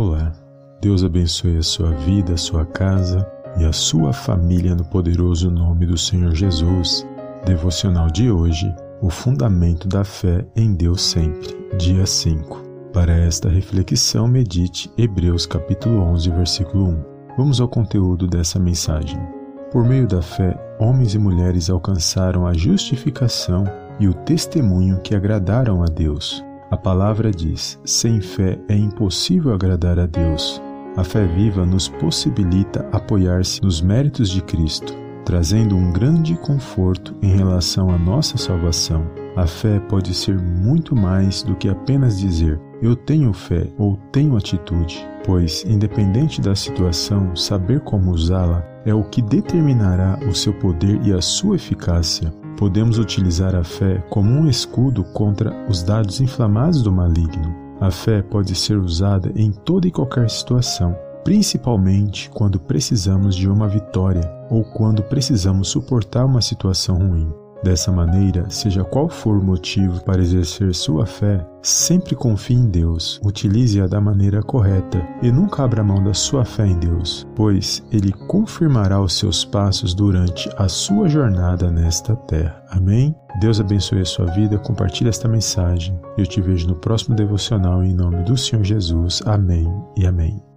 Olá, Deus abençoe a sua vida, a sua casa e a sua família no poderoso nome do Senhor Jesus. Devocional de hoje: O fundamento da fé em Deus sempre, dia 5. Para esta reflexão, medite Hebreus capítulo 11, versículo 1. Vamos ao conteúdo dessa mensagem. Por meio da fé, homens e mulheres alcançaram a justificação e o testemunho que agradaram a Deus. A palavra diz: sem fé é impossível agradar a Deus. A fé viva nos possibilita apoiar-se nos méritos de Cristo, trazendo um grande conforto em relação à nossa salvação. A fé pode ser muito mais do que apenas dizer eu tenho fé ou tenho atitude, pois, independente da situação, saber como usá-la é o que determinará o seu poder e a sua eficácia podemos utilizar a fé como um escudo contra os dados inflamados do maligno. A fé pode ser usada em toda e qualquer situação, principalmente quando precisamos de uma vitória ou quando precisamos suportar uma situação ruim. Dessa maneira, seja qual for o motivo para exercer sua fé, sempre confie em Deus, utilize-a da maneira correta e nunca abra mão da sua fé em Deus, pois Ele confirmará os seus passos durante a sua jornada nesta terra. Amém? Deus abençoe a sua vida, compartilhe esta mensagem. Eu te vejo no próximo devocional em nome do Senhor Jesus. Amém e amém.